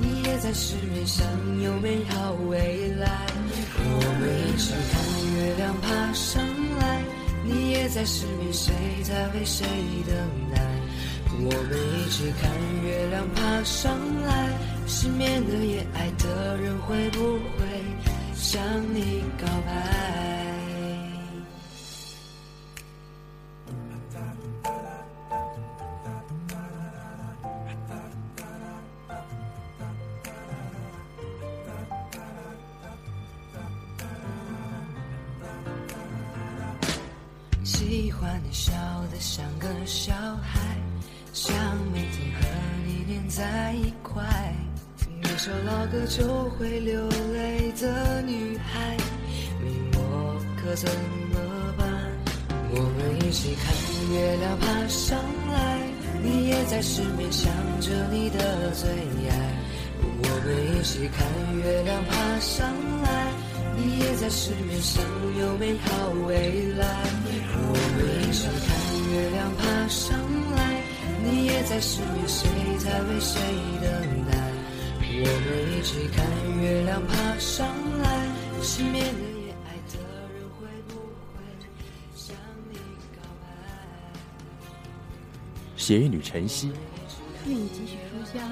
你也在失眠，想有美好未来。我们一起看月亮爬上来。你也在失眠，谁在为谁等待？我们一起看月亮爬上来。失眠的夜，爱的人会不会向你告白？写女晨曦，愿你继续书香，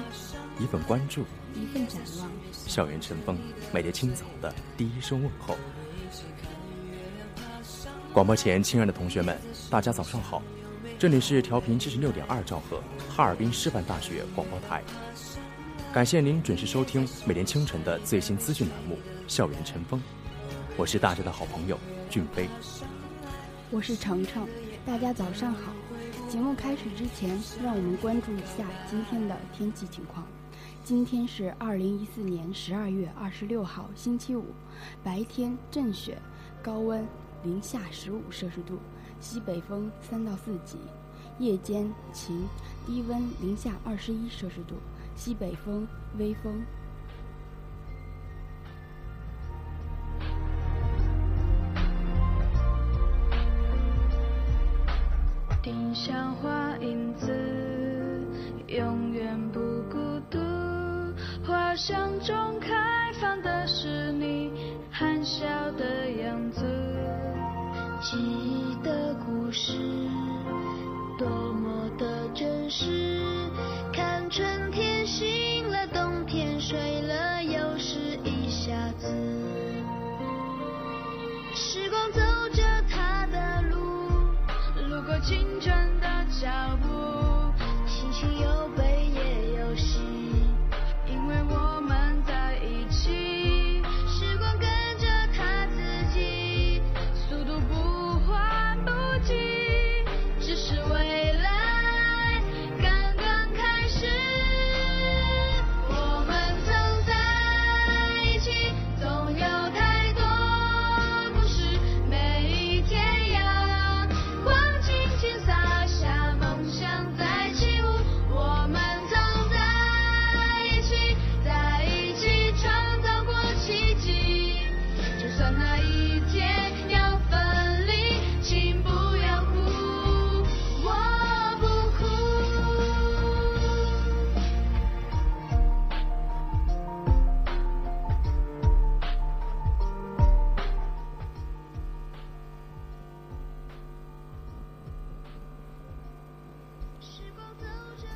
一份关注，一份展望，校园晨风，每天清早的第一声问候。广播前，亲爱的同学们，大家早上好！这里是调频七十六点二兆赫，哈尔滨师范大学广播台。感谢您准时收听每天清晨的最新资讯栏目《校园晨风》，我是大家的好朋友俊飞。我是程程，大家早上好！节目开始之前，让我们关注一下今天的天气情况。今天是二零一四年十二月二十六号，星期五，白天阵雪，高温。零下十五摄氏度，西北风三到四级，夜间晴，低温零下二十一摄氏度，西北风微风。想中开放的是你含笑的样子，记忆的故事。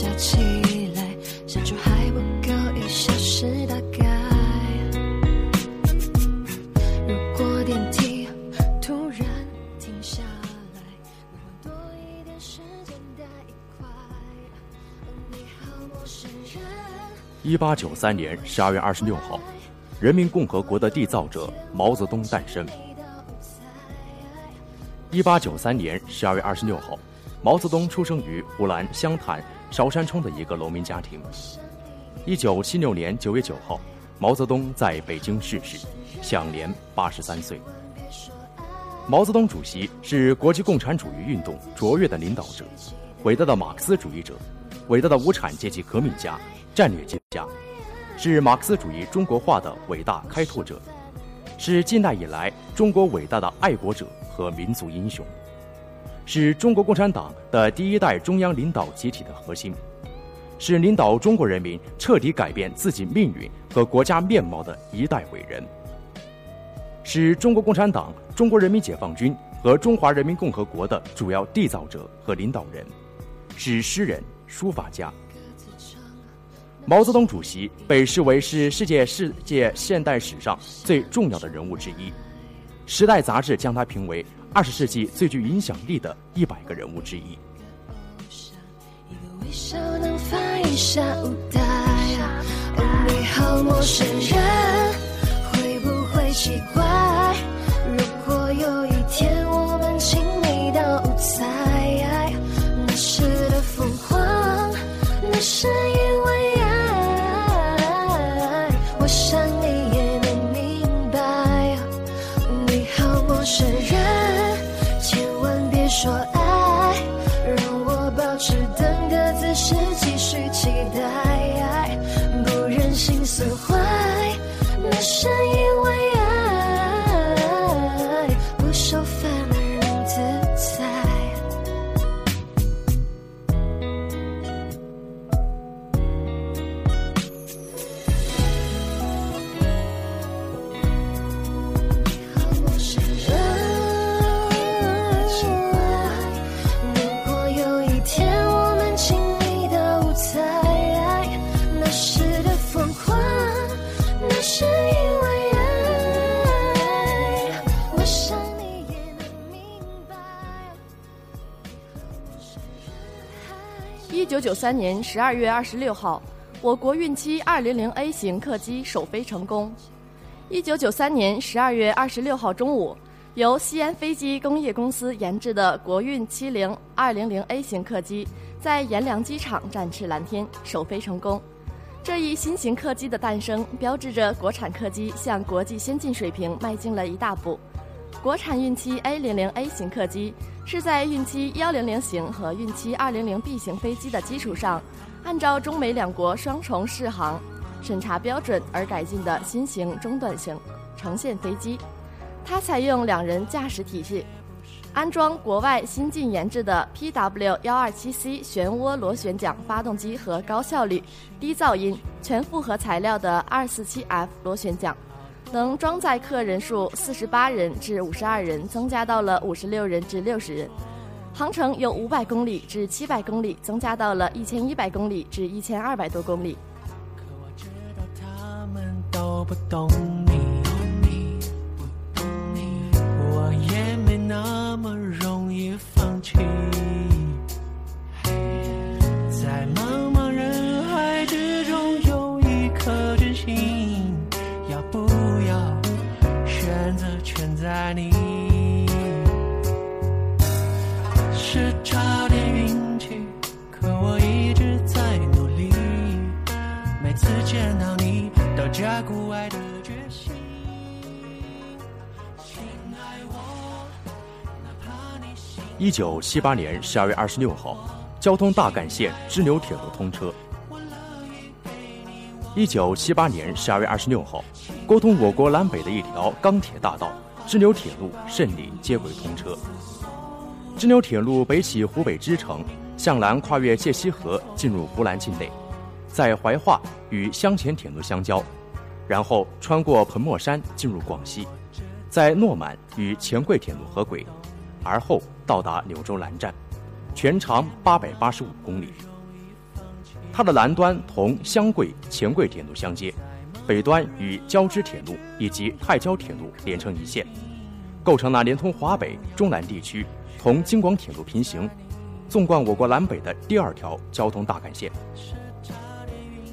加起来，相处还不够一小时大概。如果电梯突然停下来，能换多一点时间待一块。你好，陌生人。一八九三年十二月二十六号，人民共和国的缔造者毛泽东诞生。一八九三年十二月二十六号，毛泽东出生于湖南湘潭韶山冲的一个农民家庭。一九七六年九月九号，毛泽东在北京逝世，享年八十三岁。毛泽东主席是国际共产主义运动卓越的领导者，伟大的马克思主义者，伟大的无产阶级革命家、战略家，是马克思主义中国化的伟大开拓者，是近代以来中国伟大的爱国者和民族英雄，是中国共产党的第一代中央领导集体的核心，是领导中国人民彻底改变自己命运和国家面貌的一代伟人，是中国共产党、中国人民解放军和中华人民共和国的主要缔造者和领导人，是诗人、书法家。毛泽东主席被视为是世界世界现代史上最重要的人物之一，《时代》杂志将他评为二十世纪最具影响力的一百个人物之一。一个微笑能翻一下舞台，哦，你好，陌生人，会不会奇怪？九九三年十二月二十六号，我国运七二零零 A 型客机首飞成功。一九九三年十二月二十六号中午，由西安飞机工业公司研制的国运七零二零零 A 型客机在阎良机场展翅蓝天，首飞成功。这一新型客机的诞生，标志着国产客机向国际先进水平迈进了一大步。国产运七 A 零零 A 型客机是在运七幺零零型和运七二零零 B 型飞机的基础上，按照中美两国双重适航审查标准而改进的新型中短型呈现飞机。它采用两人驾驶体系，安装国外新进研制的 PW 幺二七 C 旋涡螺旋桨发动机和高效率、低噪音、全复合材料的二四七 F 螺旋桨。能装载客人数四十八人至五十二人增加到了五十六人至六十人，航程由五百公里至七百公里增加到了一千一百公里至一千二百多公里。可我知道他们都不懂一九七八年十二月二十六号，交通大干线支流铁路通车。一九七八年十二月二十六号，沟通我国南北的一条钢铁大道——支流铁路顺利接轨通车。支流铁路北起湖北支城，向南跨越界溪河进入湖南境内，在怀化与湘黔铁路相交，然后穿过彭莫山进入广西，在诺满与黔桂铁路合轨，而后到达柳州南站，全长八百八十五公里。它的南端同湘桂、黔桂铁路相接，北端与交织铁路以及泰交铁路连成一线，构成了连通华北、中南地区同京广铁路平行，纵贯我国南北的第二条交通大干线。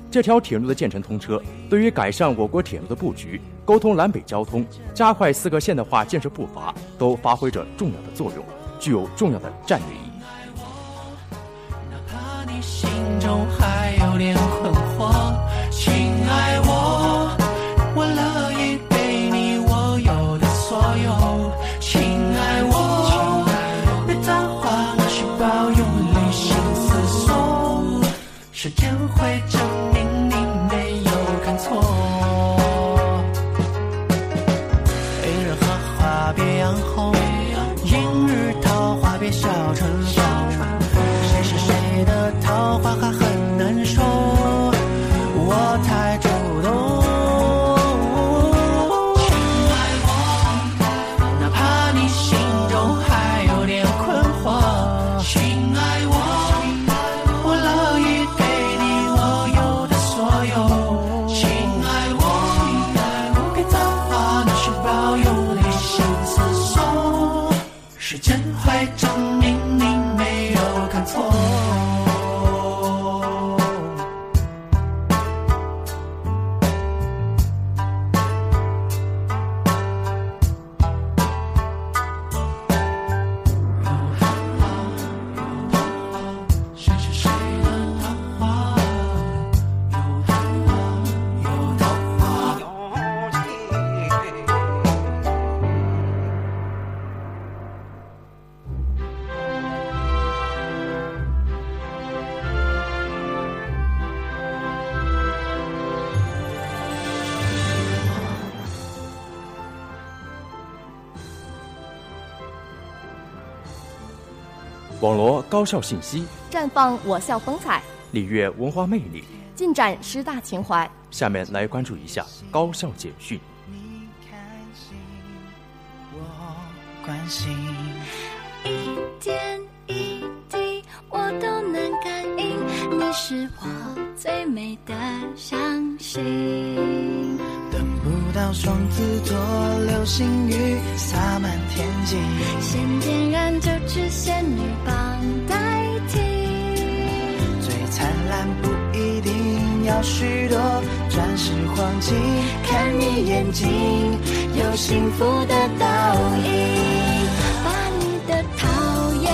这条铁路的建成通车，对于改善我国铁路的布局、沟通南北交通、加快四个现代化建设步伐，都发挥着重要的作用，具有重要的战略意义。时间。高校信息，绽放我校风采，礼乐文化魅力。尽展师大情怀。下面来关注一下高校简讯。你开心，我关心。一点一滴我都能感应，你是我最美的相信。等不到双子座流星雨洒满天际，先点燃就只仙女许多钻石黄金，看你眼睛有幸福的倒影。把你的讨厌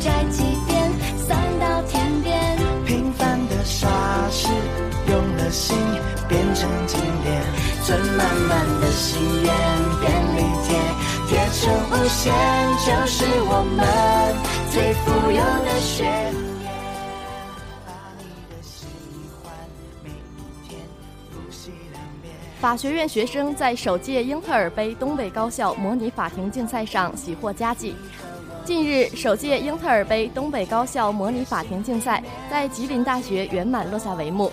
摘几遍，散到天边。平凡的傻事，用了心变成经典，存满满的心愿便利贴，贴成无限，就是我们最富有的宣法学院学生在首届英特尔杯东北高校模拟法庭竞赛上喜获佳绩。近日，首届英特尔杯东北高校模拟法庭竞赛在吉林大学圆满落下帷幕。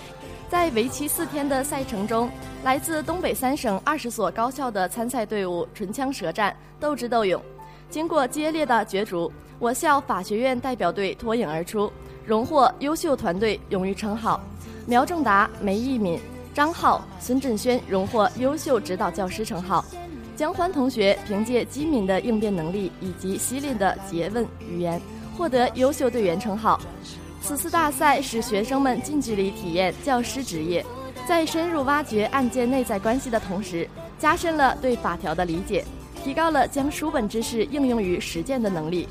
在为期四天的赛程中，来自东北三省二十所高校的参赛队伍唇枪舌战、斗智斗勇。经过激烈的角逐，我校法学院代表队脱颖而出，荣获优秀团队荣誉称号。苗正达、梅义敏、张浩、孙振轩荣获优秀指导教师称号。江欢同学凭借机敏的应变能力以及犀利的诘问语言，获得优秀队员称号。此次大赛使学生们近距离体验教师职业，在深入挖掘案件内在关系的同时，加深了对法条的理解，提高了将书本知识应用于实践的能力。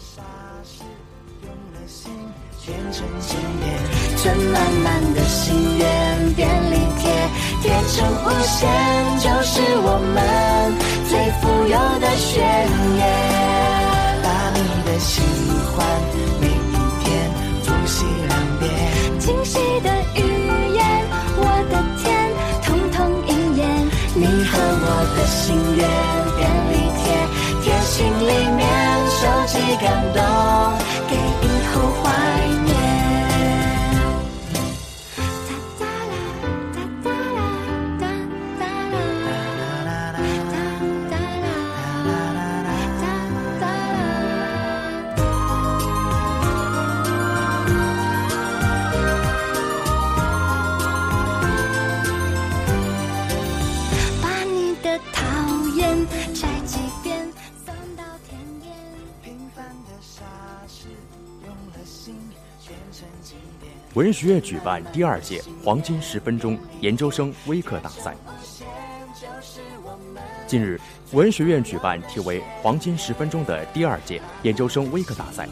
变成经典，存满满的心愿贴，贴成无限，就是我们最富有的宣言。把你的喜欢每一天复习两遍，惊喜的语言，我的天，通通应验。你和我的心愿便利贴，贴心里面收集感动，文学院举办第二届黄金十分钟研究生微课大赛。近日，文学院举办题为“黄金十分钟”的第二届研究生微课大赛。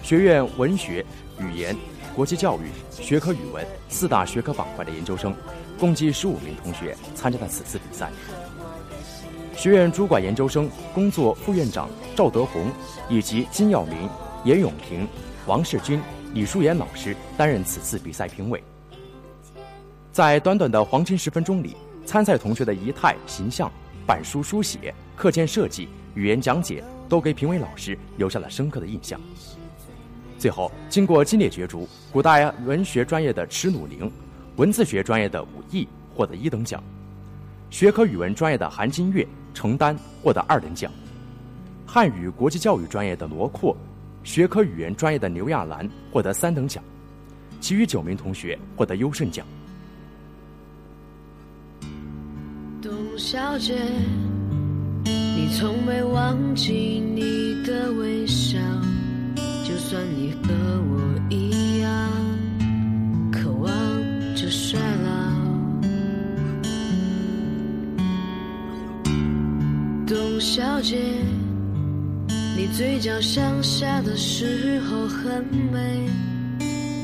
学院文学、语言、国际教育、学科语文四大学科板块的研究生，共计十五名同学参加了此次比赛。学院主管研究生工作副院长赵德宏以及金耀明、严永平、王世军、李淑妍老师担任此次比赛评委。在短短的黄金十分钟里，参赛同学的仪态、形象、板书书写、课件设计、语言讲解，都给评委老师留下了深刻的印象。最后，经过激烈角逐，古代文学专业的迟努宁、文字学专业的武毅获得一等奖；学科语文专业的韩金月、程丹获得二等奖；汉语国际教育专业的罗阔、学科语言专业的刘亚兰获得三等奖，其余九名同学获得优胜奖。董小姐，你从没忘记你的微笑，就算你和我一样渴望着衰老。董小姐，你嘴角向下的时候很美，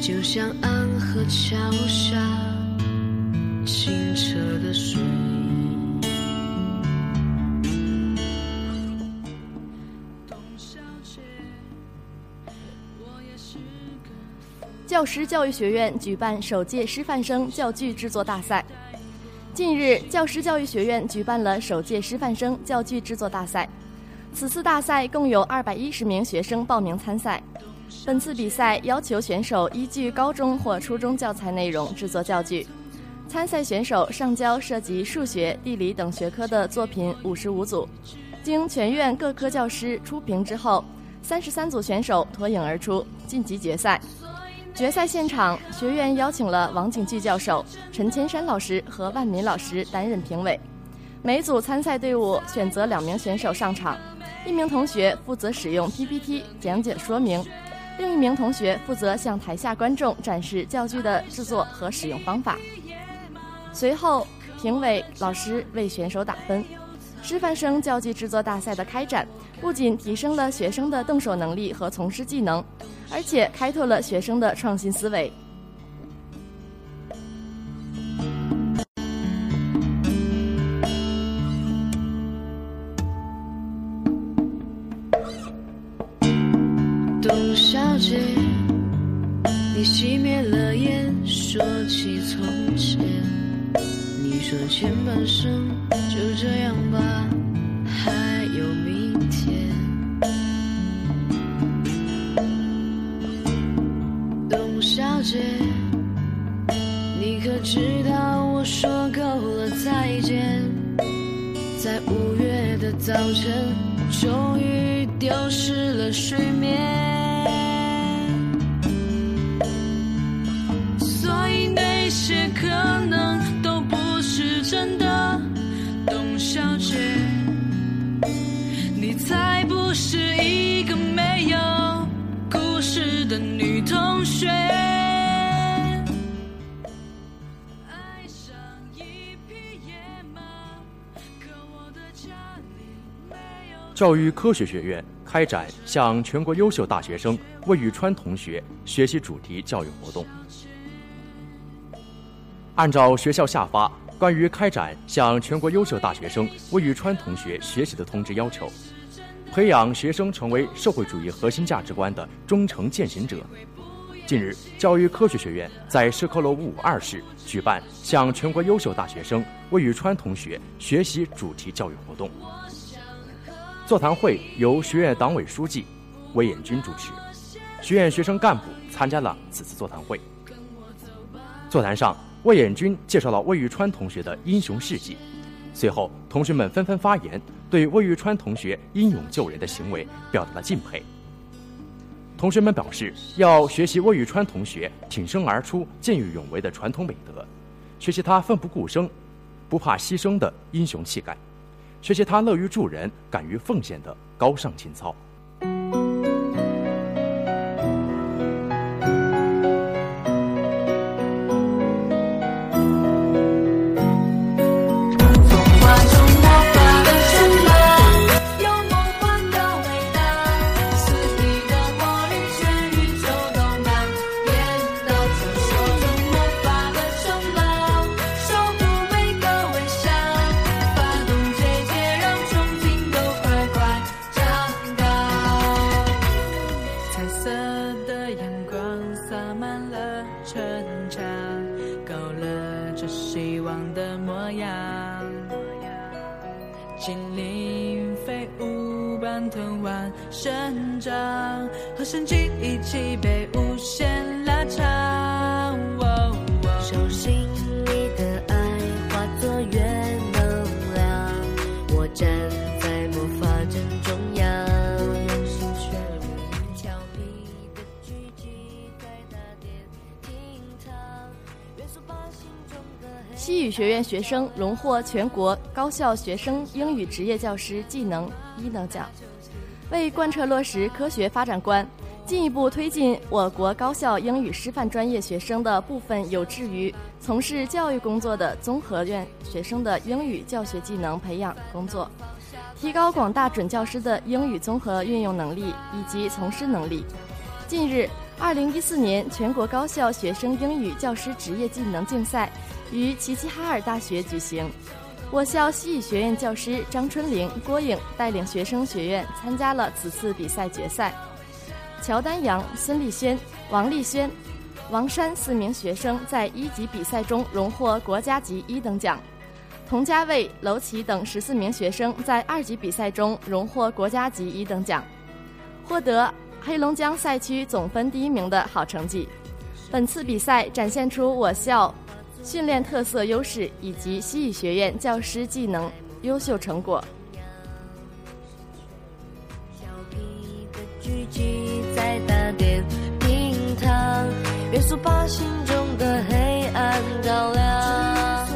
就像安河桥下清澈的水。教师教育学院举办首届师范生教具制作大赛。近日，教师教育学院举办了首届师范生教具制作大赛。此次大赛共有二百一十名学生报名参赛。本次比赛要求选手依据高中或初中教材内容制作教具。参赛选手上交涉及数学、地理等学科的作品五十五组，经全院各科教师初评之后，三十三组选手脱颖而出，晋级决赛。决赛现场，学院邀请了王景巨教授、陈千山老师和万民老师担任评委。每组参赛队伍选择两名选手上场，一名同学负责使用 PPT 讲解说明，另一名同学负责向台下观众展示教具的制作和使用方法。随后，评委老师为选手打分。师范生教具制作大赛的开展，不仅提升了学生的动手能力和从事技能，而且开拓了学生的创新思维。教育科学学院开展向全国优秀大学生魏宇川同学学习主题教育活动。按照学校下发关于开展向全国优秀大学生魏宇川同学学习的通知要求，培养学生成为社会主义核心价值观的忠诚践行者。近日，教育科学学院在社科楼五五二室举办向全国优秀大学生魏宇川同学学习主题教育活动。座谈会由学院党委书记魏延军主持，学院学生干部参加了此次座谈会。座谈上，魏延军介绍了魏玉川同学的英雄事迹，随后同学们纷纷发言，对魏玉川同学英勇救人的行为表达了敬佩。同学们表示，要学习魏玉川同学挺身而出、见义勇为的传统美德，学习他奋不顾身、不怕牺牲的英雄气概。学习他乐于助人、敢于奉献的高尚情操。学生荣获全国高校学生英语职业教师技能一等奖。为贯彻落实科学发展观，进一步推进我国高校英语师范专业学生的部分有志于从事教育工作的综合院学生的英语教学技能培养工作，提高广大准教师的英语综合运用能力以及从师能力。近日，二零一四年全国高校学生英语教师职业技能竞赛于齐齐哈尔大学举行。我校西语学院教师张春玲、郭颖带领学生学院参加了此次比赛决赛。乔丹阳、孙立轩、王立轩、王山四名学生在一级比赛中荣获国家级一等奖，童家卫、娄琦等十四名学生在二级比赛中荣获国家级一等奖，获得黑龙江赛区总分第一名的好成绩。本次比赛展现出我校。训练特色优势以及西语学院教师技能优秀成果。调皮的狙击在打点名堂，元素把心中的黑暗照亮。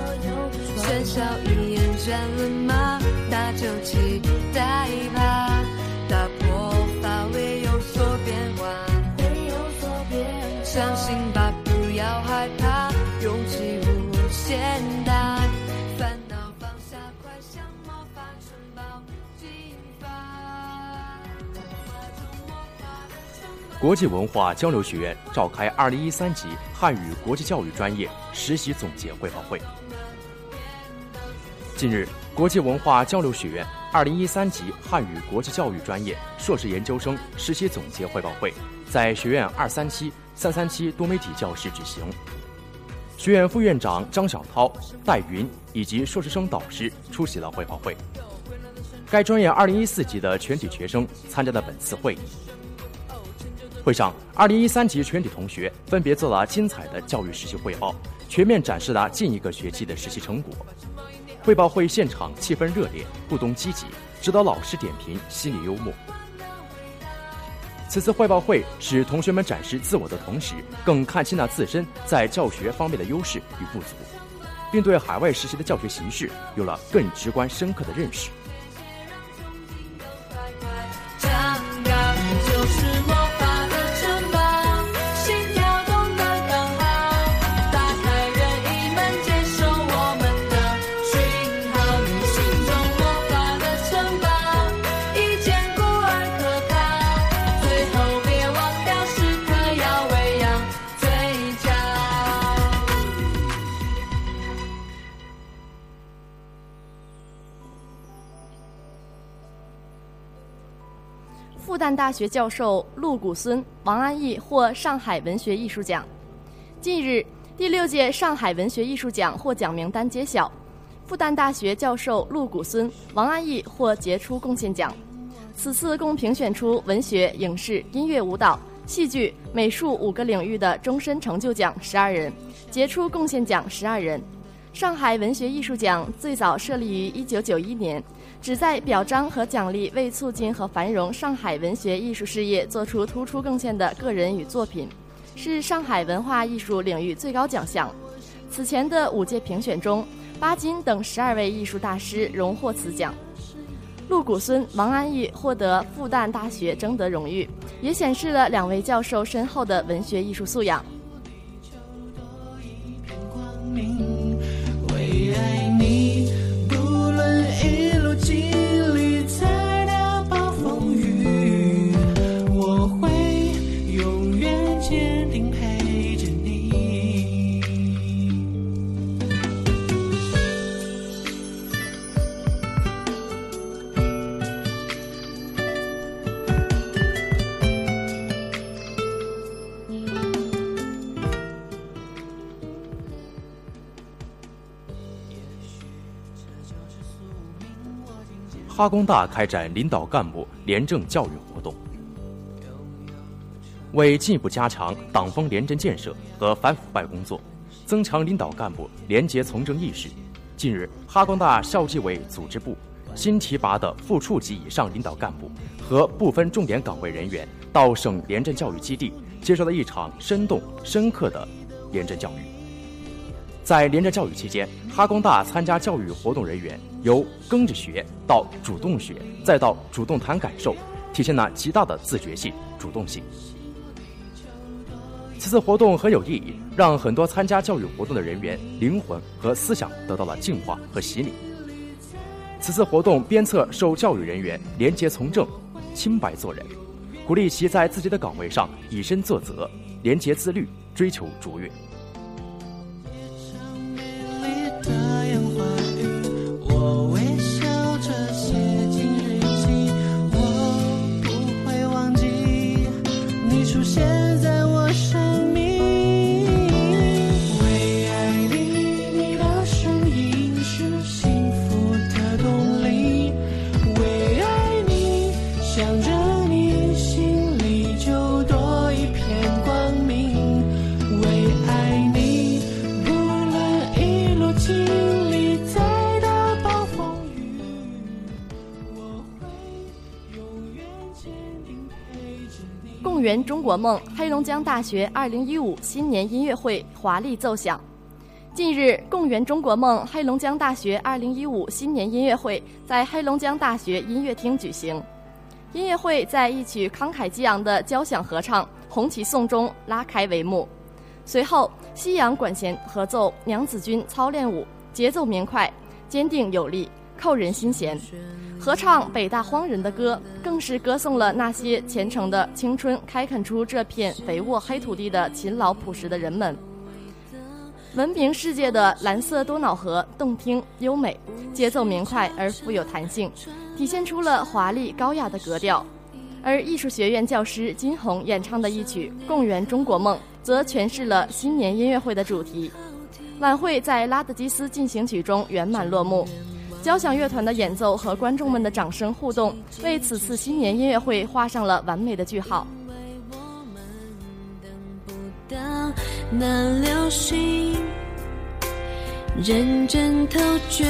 喧嚣语言占了吗？那就期待吧，打破乏味有所变化。有所变相信国际文化交流学院召开二零一三级汉语国际教育专业实习总结汇报会。近日，国际文化交流学院二零一三级汉语国际教育专业硕士研究生实习总结汇报会在学院二三期、三三期多媒体教室举行。学院副院长张晓涛、戴云以及硕士生导师出席了汇报会。该专业二零一四级的全体学生参加了本次会议。会上，二零一三级全体同学分别做了精彩的教育实习汇报，全面展示了近一个学期的实习成果。汇报会现场气氛热烈，互动积极，指导老师点评犀利幽默。此次汇报会使同学们展示自我的同时，更看清了自身在教学方面的优势与不足，并对海外实习的教学形式有了更直观深刻的认识。复旦大学教授陆谷孙、王安忆获上海文学艺术奖。近日，第六届上海文学艺术奖获奖名单揭晓，复旦大学教授陆谷孙、王安忆获杰出贡献奖。此次共评选出文学、影视、音乐、舞蹈、戏剧、美术五个领域的终身成就奖十二人，杰出贡献奖十二人。上海文学艺术奖最早设立于一九九一年，旨在表彰和奖励为促进和繁荣上海文学艺术事业做出突出贡献的个人与作品，是上海文化艺术领域最高奖项。此前的五届评选中，巴金等十二位艺术大师荣获此奖。陆谷孙、王安忆获得复旦大学征得荣誉，也显示了两位教授深厚的文学艺术素养。为爱你，经历哈工大开展领导干部廉政教育活动，为进一步加强党风廉政建设和反腐败工作，增强领导干部廉洁从政意识。近日，哈工大校纪委组织部新提拔的副处级以上领导干部和部分重点岗位人员到省廉政教育基地接受了一场生动深刻的廉政教育。在连着教育期间，哈工大参加教育活动人员由跟着学到主动学，再到主动谈感受，体现了极大的自觉性、主动性。此次活动很有意义，让很多参加教育活动的人员灵魂和思想得到了净化和洗礼。此次活动鞭策受教育人员廉洁从政、清白做人，鼓励其在自己的岗位上以身作则、廉洁自律，追求卓越。梦，黑龙江大学2015新年音乐会华丽奏响。近日，共圆中国梦黑龙江大学2015新年音乐会在黑龙江大学音乐厅举行。音乐会在一曲慷慨激昂的交响合唱《红旗颂》中拉开帷幕，随后西洋管弦合奏《娘子军操练舞》，节奏明快，坚定有力，扣人心弦。合唱北大荒人的歌，更是歌颂了那些虔诚的青春开垦出这片肥沃黑土地的勤劳朴实的人们。闻名世界的蓝色多瑙河动听优美，节奏明快而富有弹性，体现出了华丽高雅的格调。而艺术学院教师金红演唱的一曲《共圆中国梦》，则诠释了新年音乐会的主题。晚会在拉德基斯进行曲中圆满落幕。交响乐团的演奏和观众们的掌声互动，为此次新年音乐会画上了完美的句号。到那流星，认真头决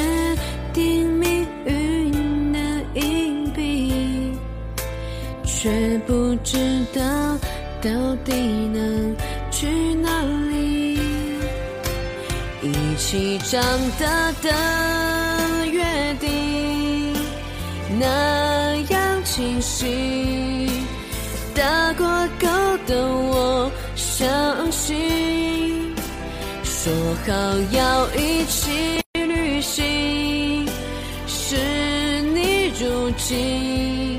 定命运的硬币，却不知道到底能去哪里。一起长大的，那样清晰。打过勾的我相信，说好要一起旅行，是你如今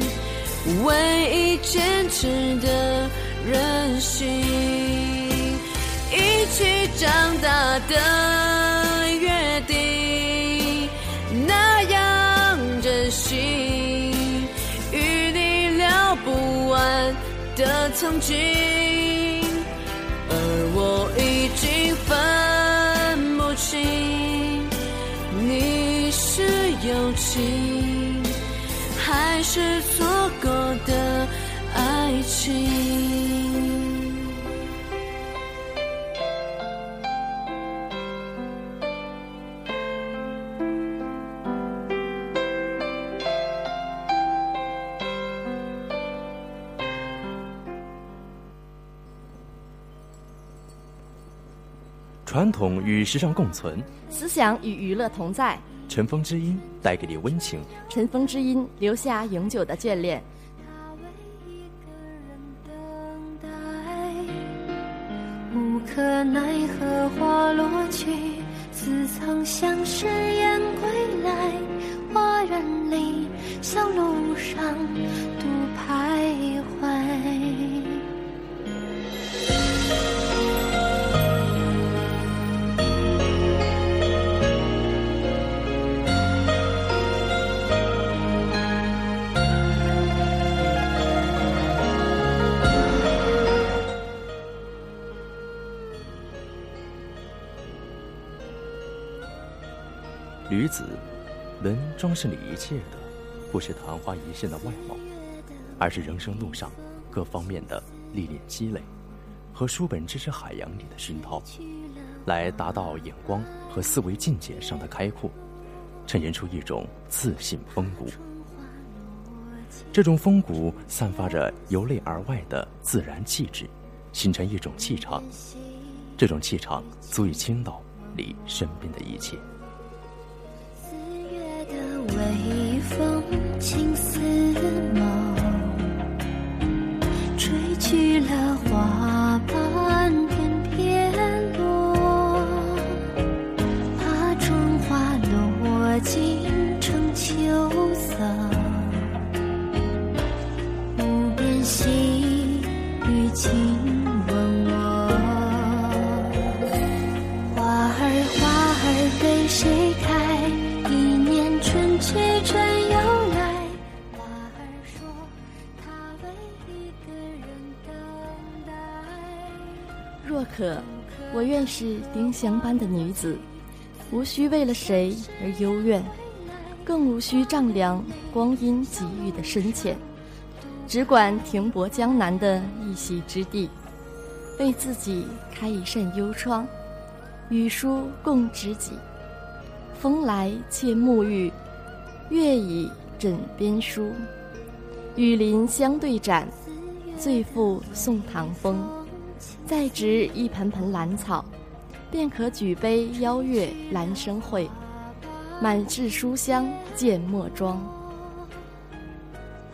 唯一坚持的任性。一起长大的的曾经，而我已经分不清你是友情还是错过的传统与时尚共存，思想与娱乐同在，尘封之音带给你温情。尘封之音留下永久的眷恋。他为一个人等待，无可奈何花落去，似曾相识燕归来。花园里，小路上独徘徊。子，能装饰你一切的，不是昙花一现的外貌，而是人生路上各方面的历练积累，和书本知识海洋里的熏陶，来达到眼光和思维境界上的开阔，呈现出一种自信风骨。这种风骨散发着由内而外的自然气质，形成一种气场。这种气场足以倾倒、你身边的一切。微风轻似梦，吹去了花若可，我愿是丁香般的女子，无需为了谁而幽怨，更无需丈量光阴给予的深浅，只管停泊江南的一席之地，为自己开一扇幽窗，与书共知己。风来且沐浴，月倚枕边书。雨林相对展，醉复送唐风。再植一盆盆兰草，便可举杯邀月兰生会，满室书香见墨庄。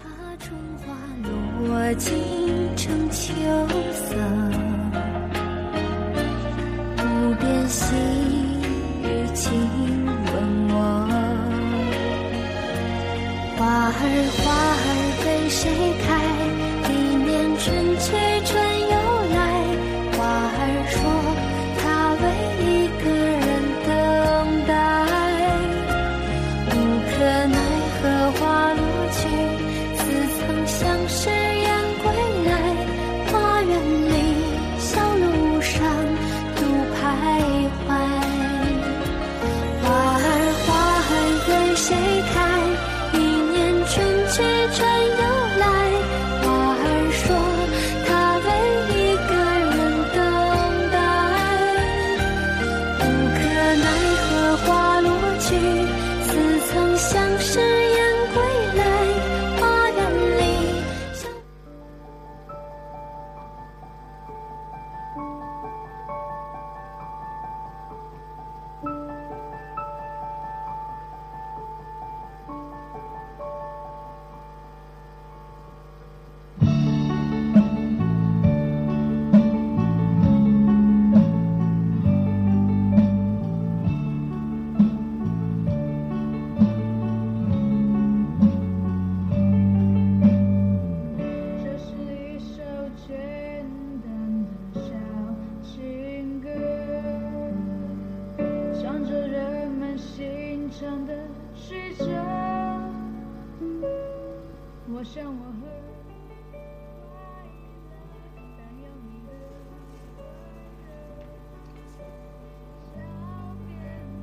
怕春花落尽成秋色，无边细雨轻吻我。花儿花儿为谁开？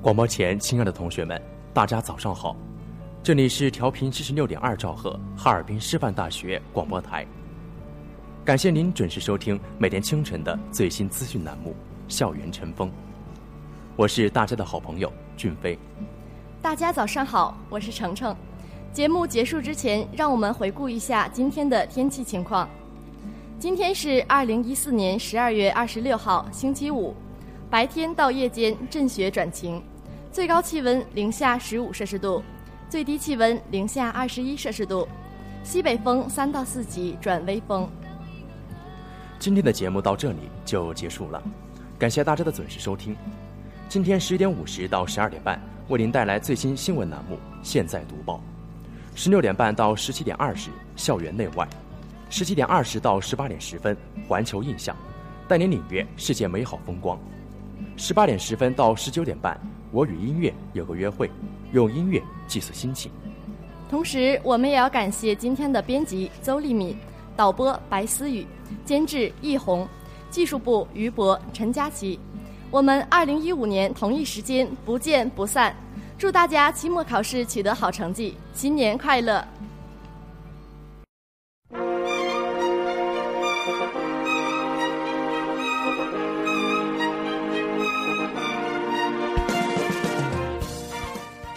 广播前，亲爱的同学们，大家早上好，这里是调频七十六点二兆赫哈尔滨师范大学广播台。感谢您准时收听每天清晨的最新资讯栏目《校园晨风》，我是大家的好朋友俊飞。大家早上好，我是程程。节目结束之前，让我们回顾一下今天的天气情况。今天是二零一四年十二月二十六号，星期五，白天到夜间阵雪转晴，最高气温零下十五摄氏度，最低气温零下二十一摄氏度，西北风三到四级转微风。今天的节目到这里就结束了，感谢大家的准时收听。今天十一点五十到十二点半为您带来最新新闻栏目《现在读报》，十六点半到十七点二十校园内外，十七点二十到十八点十分环球印象，带您领略世界美好风光。十八点十分到十九点半，我与音乐有个约会，用音乐寄宿心情。同时，我们也要感谢今天的编辑邹丽敏、导播白思雨、监制易红、技术部于博、陈佳琪。我们二零一五年同一时间不见不散。祝大家期末考试取得好成绩，新年快乐！